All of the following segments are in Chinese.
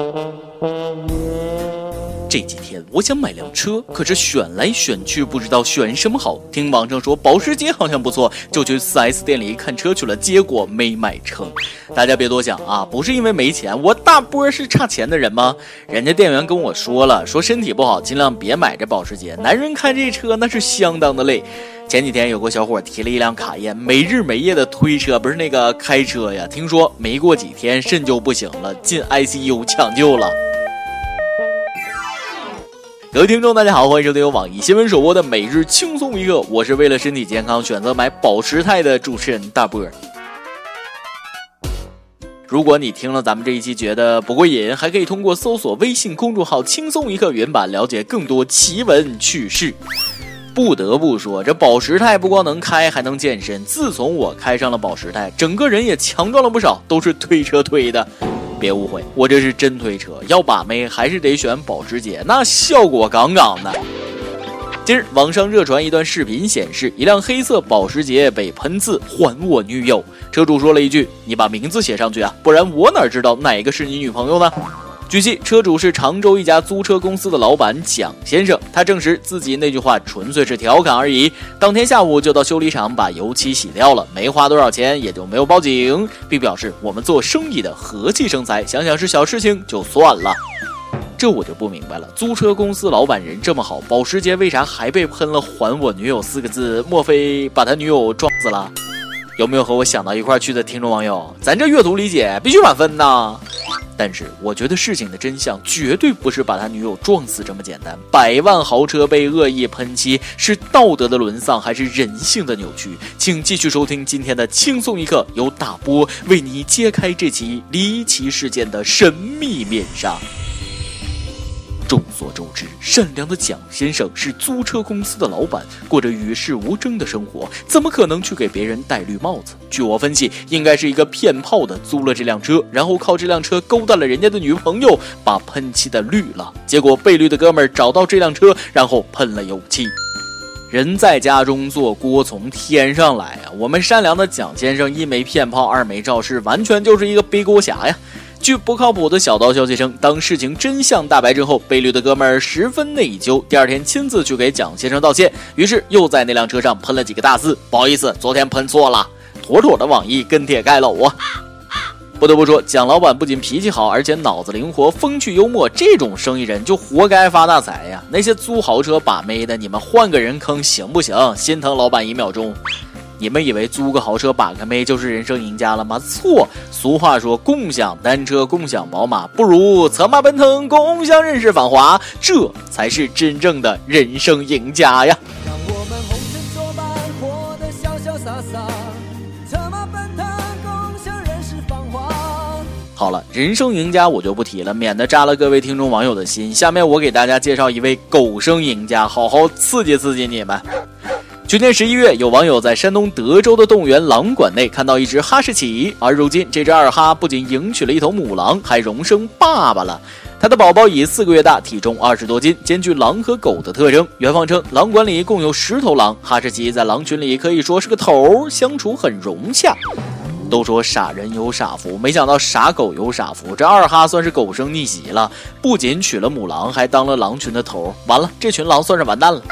Mm-hmm. 这几天我想买辆车，可是选来选去不知道选什么好。听网上说保时捷好像不错，就去 4S 店里看车去了，结果没买成。大家别多想啊，不是因为没钱，我大波是差钱的人吗？人家店员跟我说了，说身体不好尽量别买这保时捷，男人开这车那是相当的累。前几天有个小伙提了一辆卡宴，没日没夜的推车，不是那个开车呀。听说没过几天肾就不行了，进 ICU 抢救了。各位听众，大家好，欢迎收听由网易新闻首播的每日轻松一刻，我是为了身体健康选择买保时泰的主持人大波。如果你听了咱们这一期觉得不过瘾，还可以通过搜索微信公众号“轻松一刻”原版了解更多奇闻趣事。不得不说，这保时泰不光能开，还能健身。自从我开上了保时泰，整个人也强壮了不少，都是推车推的。别误会，我这是真推车，要把妹还是得选保时捷，那效果杠杠的。今日，网上热传一段视频，显示一辆黑色保时捷被喷字“还我女友”，车主说了一句：“你把名字写上去啊，不然我哪知道哪个是你女朋友呢？”据悉，车主是常州一家租车公司的老板蒋先生。他证实自己那句话纯粹是调侃而已。当天下午就到修理厂把油漆洗掉了，没花多少钱，也就没有报警，并表示我们做生意的和气生财，想想是小事情就算了。这我就不明白了，租车公司老板人这么好，保时捷为啥还被喷了“还我女友”四个字？莫非把他女友撞死了？有没有和我想到一块去的听众网友？咱这阅读理解必须满分呐！但是我觉得事情的真相绝对不是把他女友撞死这么简单。百万豪车被恶意喷漆，是道德的沦丧还是人性的扭曲？请继续收听今天的轻松一刻，由大波为你揭开这起离奇事件的神秘面纱。众所周知，善良的蒋先生是租车公司的老板，过着与世无争的生活，怎么可能去给别人戴绿帽子？据我分析，应该是一个骗炮的租了这辆车，然后靠这辆车勾搭了人家的女朋友，把喷漆的绿了。结果被绿的哥们儿找到这辆车，然后喷了油漆。人在家中坐，锅从天上来啊！我们善良的蒋先生一没骗炮，二没肇事，完全就是一个背锅侠呀！据不靠谱的小道消息称，当事情真相大白之后，被绿的哥们儿十分内疚，第二天亲自去给蒋先生道歉，于是又在那辆车上喷了几个大字：“不好意思，昨天喷错了。”妥妥的网易跟帖盖楼啊！不得不说，蒋老板不仅脾气好，而且脑子灵活、风趣幽默，这种生意人就活该发大财呀！那些租豪车把妹的，你们换个人坑行不行？心疼老板一秒钟。你们以为租个豪车把个妹就是人生赢家了吗？错！俗话说，共享单车、共享宝马，不如策马奔腾，共享人世繁华，这才是真正的人生赢家呀！让我们红尘作伴，活得潇潇洒洒，策马奔腾，共享人世繁华好了，人生赢家我就不提了，免得扎了各位听众网友的心。下面我给大家介绍一位狗生赢家，好好刺激刺激你们。去年十一月，有网友在山东德州的动物园狼馆内看到一只哈士奇，而如今这只二哈不仅迎娶了一头母狼，还荣升爸爸了。它的宝宝已四个月大，体重二十多斤，兼具狼和狗的特征。园方称，狼馆里共有十头狼，哈士奇在狼群里可以说是个头，相处很融洽。都说傻人有傻福，没想到傻狗有傻福，这二哈算是狗生逆袭了，不仅娶了母狼，还当了狼群的头。完了，这群狼算是完蛋了。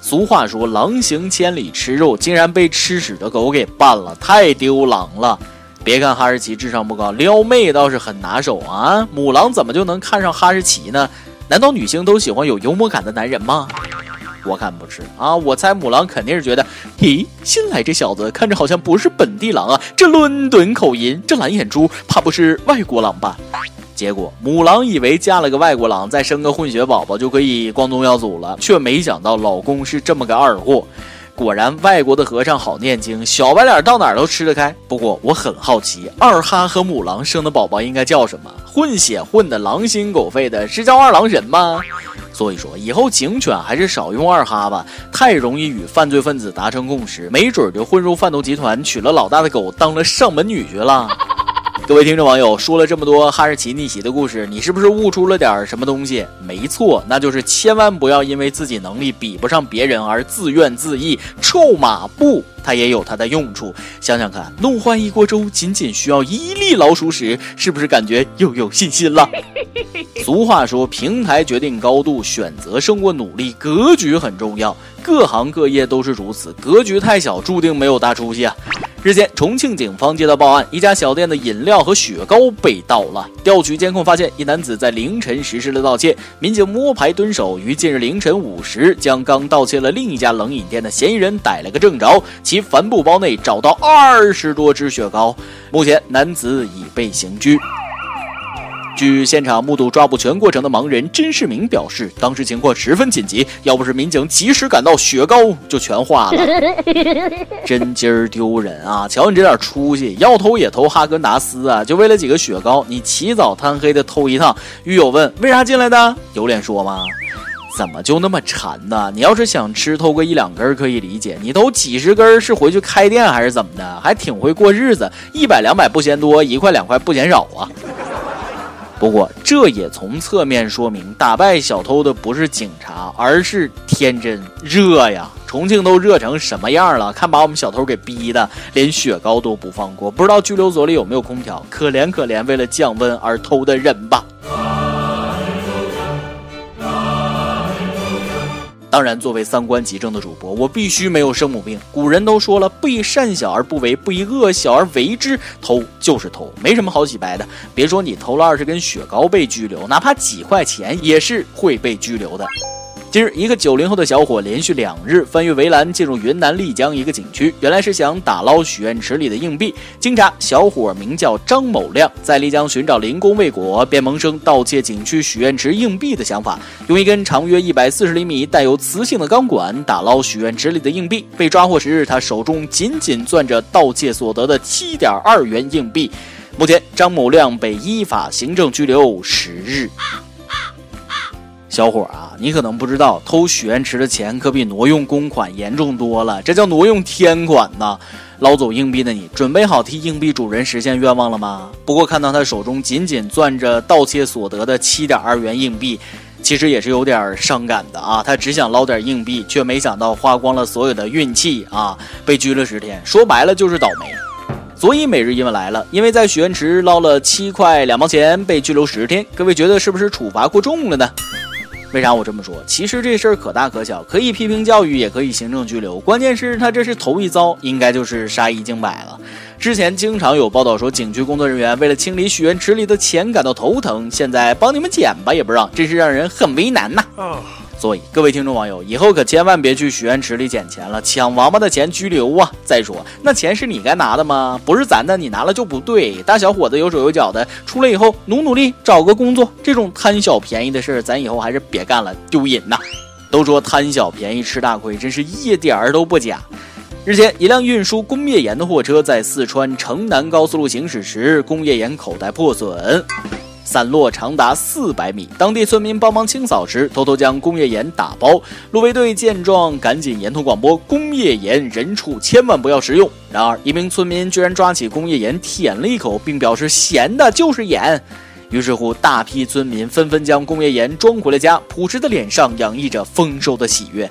俗话说，狼行千里吃肉，竟然被吃屎的狗给绊了，太丢狼了。别看哈士奇智商不高，撩妹倒是很拿手啊。母狼怎么就能看上哈士奇呢？难道女性都喜欢有幽默感的男人吗？我看不是啊，我猜母狼肯定是觉得，咦，新来这小子看着好像不是本地狼啊，这伦敦口音，这蓝眼珠，怕不是外国狼吧？结果母狼以为嫁了个外国狼，再生个混血宝宝就可以光宗耀祖了，却没想到老公是这么个二货。果然，外国的和尚好念经，小白脸到哪儿都吃得开。不过我很好奇，二哈和母狼生的宝宝应该叫什么？混血混的狼心狗肺的，是叫二郎神吗？所以说，以后警犬还是少用二哈吧，太容易与犯罪分子达成共识，没准就混入贩毒集团，娶了老大的狗当了上门女婿了。各位听众网友，说了这么多哈士奇逆袭的故事，你是不是悟出了点什么东西？没错，那就是千万不要因为自己能力比不上别人而自怨自艾。臭马步，它也有它的用处。想想看，弄坏一锅粥仅仅需要一粒老鼠屎，是不是感觉又有信心了？俗话说，平台决定高度，选择胜过努力，格局很重要。各行各业都是如此，格局太小，注定没有大出息啊。日前，重庆警方接到报案，一家小店的饮料和雪糕被盗了。调取监控发现，一男子在凌晨实施了盗窃。民警摸排蹲守，于近日凌晨五时，将刚盗窃了另一家冷饮店的嫌疑人逮了个正着。其帆布包内找到二十多只雪糕。目前，男子已被刑拘。据现场目睹抓捕全过程的盲人甄世明表示，当时情况十分紧急，要不是民警及时赶到，雪糕就全化了。真今儿丢人啊！瞧你这点出息，要偷也偷哈根达斯啊！就为了几个雪糕，你起早贪黑的偷一趟。狱友问：为啥进来的？有脸说吗？怎么就那么馋呢？你要是想吃，偷个一两根可以理解，你偷几十根是回去开店还是怎么的？还挺会过日子，一百两百不嫌多，一块两块不嫌少啊！不过，这也从侧面说明，打败小偷的不是警察，而是天真热呀！重庆都热成什么样了？看把我们小偷给逼的，连雪糕都不放过。不知道拘留所里有没有空调？可怜可怜，为了降温而偷的人吧。当然，作为三观极正的主播，我必须没有生母病。古人都说了，不以善小而不为，不以恶小而为之。偷就是偷，没什么好洗白的。别说你偷了二十根雪糕被拘留，哪怕几块钱也是会被拘留的。近日，一个九零后的小伙连续两日翻越围栏进入云南丽江一个景区，原来是想打捞许愿池里的硬币。经查，小伙名叫张某亮，在丽江寻找灵工未果，便萌生盗窃景区许愿池硬币的想法，用一根长约一百四十厘米、带有磁性的钢管打捞许愿池里的硬币。被抓获时，他手中紧紧攥着盗窃所得的七点二元硬币。目前，张某亮被依法行政拘留十日。小伙啊，你可能不知道，偷许愿池的钱可比挪用公款严重多了，这叫挪用天款呐！捞走硬币的你，准备好替硬币主人实现愿望了吗？不过看到他手中紧紧攥着盗窃所得的七点二元硬币，其实也是有点伤感的啊！他只想捞点硬币，却没想到花光了所有的运气啊！被拘了十天，说白了就是倒霉。所以每日一问来了，因为在许愿池捞了七块两毛钱，被拘留十天，各位觉得是不是处罚过重了呢？为啥我这么说？其实这事儿可大可小，可以批评教育，也可以行政拘留。关键是他这是头一遭，应该就是杀一儆百了。之前经常有报道说，景区工作人员为了清理许愿池里的钱感到头疼，现在帮你们捡吧也不让，真是让人很为难呐。所以，各位听众网友，以后可千万别去许愿池里捡钱了，抢王八的钱拘留啊！再说，那钱是你该拿的吗？不是咱的，你拿了就不对。大小伙子有手有脚的，出来以后努努力找个工作，这种贪小便宜的事儿，咱以后还是别干了，丢人呐！都说贪小便宜吃大亏，真是一点儿都不假。日前，一辆运输工业盐的货车在四川成南高速路行驶时，工业盐口袋破损。散落长达四百米，当地村民帮忙清扫时，偷偷将工业盐打包。路维队见状，赶紧沿途广播：“工业盐人畜千万不要食用。”然而，一名村民居然抓起工业盐舔了一口，并表示：“咸的就是盐。”于是乎，大批村民纷纷将工业盐装回了家，朴实的脸上洋溢着丰收的喜悦。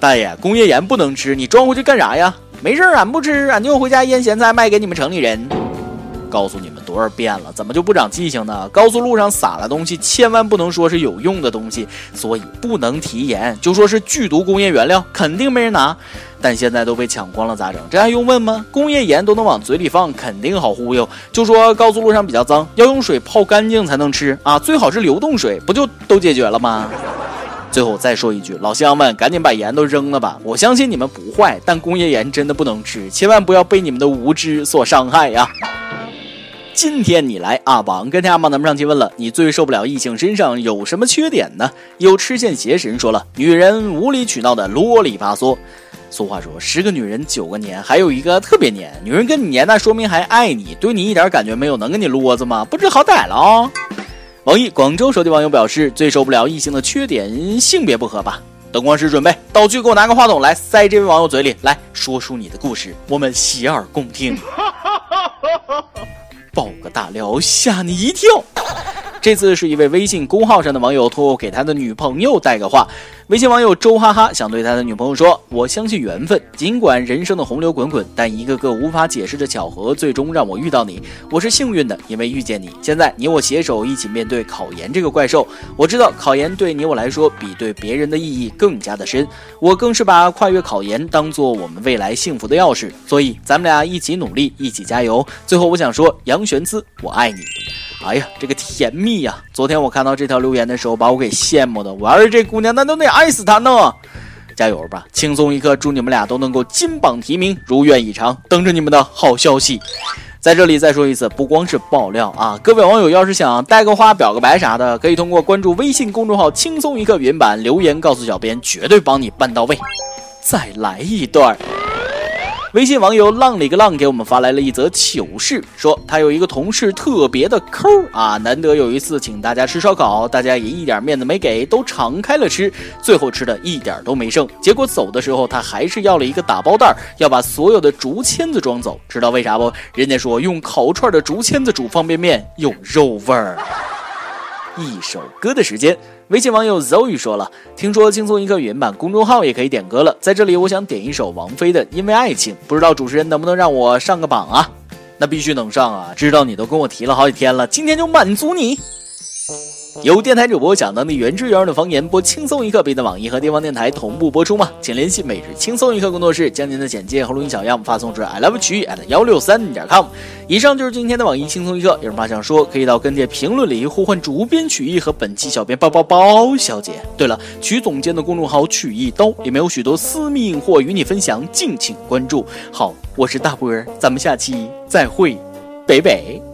大爷，工业盐不能吃，你装回去干啥呀？没事俺不吃，俺就回家腌咸菜卖给你们城里人。告诉你们多少遍了，怎么就不长记性呢？高速路上撒了东西，千万不能说是有用的东西，所以不能提盐，就说是剧毒工业原料，肯定没人拿。但现在都被抢光了，咋整？这还用问吗？工业盐都能往嘴里放，肯定好忽悠。就说高速路上比较脏，要用水泡干净才能吃啊，最好是流动水，不就都解决了吗？最后再说一句，老乡们，赶紧把盐都扔了吧！我相信你们不坏，但工业盐真的不能吃，千万不要被你们的无知所伤害呀！今天你来阿榜跟阿榜咱们上期问了，你最受不了异性身上有什么缺点呢？有吃线邪神说了，女人无理取闹的啰里吧嗦。俗话说，十个女人九个黏，还有一个特别黏。女人跟你黏，那说明还爱你，对你一点感觉没有，能跟你啰嗦吗？不知好歹了啊！网易广州手机网友表示，最受不了异性的缺点，性别不合吧？灯光师准备，道具给我拿个话筒来，塞这位网友嘴里，来说出你的故事，我们洗耳恭听。爆个大料，吓你一跳。这次是一位微信公号上的网友托我给他的女朋友带个话。微信网友周哈哈想对他的女朋友说：“我相信缘分，尽管人生的洪流滚滚，但一个个无法解释的巧合，最终让我遇到你。我是幸运的，因为遇见你。现在你我携手一起面对考研这个怪兽。我知道考研对你我来说比对别人的意义更加的深。我更是把跨越考研当做我们未来幸福的钥匙。所以咱们俩一起努力，一起加油。最后我想说，杨玄姿，我爱你。”哎呀，这个甜蜜呀！昨天我看到这条留言的时候，把我给羡慕的。我要是这姑娘，那都得爱死她呢！加油吧，轻松一刻，祝你们俩都能够金榜题名，如愿以偿，等着你们的好消息。在这里再说一次，不光是爆料啊，各位网友要是想带个花、表个白啥的，可以通过关注微信公众号“轻松一刻”原版留言告诉小编，绝对帮你办到位。再来一段。微信网友浪里个浪给我们发来了一则糗事，说他有一个同事特别的抠啊，难得有一次请大家吃烧烤，大家也一点面子没给，都敞开了吃，最后吃的一点都没剩。结果走的时候，他还是要了一个打包袋，要把所有的竹签子装走。知道为啥不？人家说用烤串的竹签子煮方便面有肉味儿。一首歌的时间。微信网友 Zoe 说了：“听说轻松一刻语音版公众号也可以点歌了，在这里我想点一首王菲的《因为爱情》，不知道主持人能不能让我上个榜啊？那必须能上啊！知道你都跟我提了好几天了，今天就满足你。”有电台主播讲当地原汁原味的方言播轻松一刻，并在网易和地方电台同步播出吗？请联系每日轻松一刻工作室，将您的简介和录音小样发送至 i love 曲艺 at 幺六三点 com。以上就是今天的网易轻松一刻，有什么想说，可以到跟帖评论里呼唤主编曲艺和本期小编包包包小姐。对了，曲总监的公众号曲艺刀里面有许多私密硬货与你分享，敬请关注。好，我是大波儿，咱们下期再会，北北。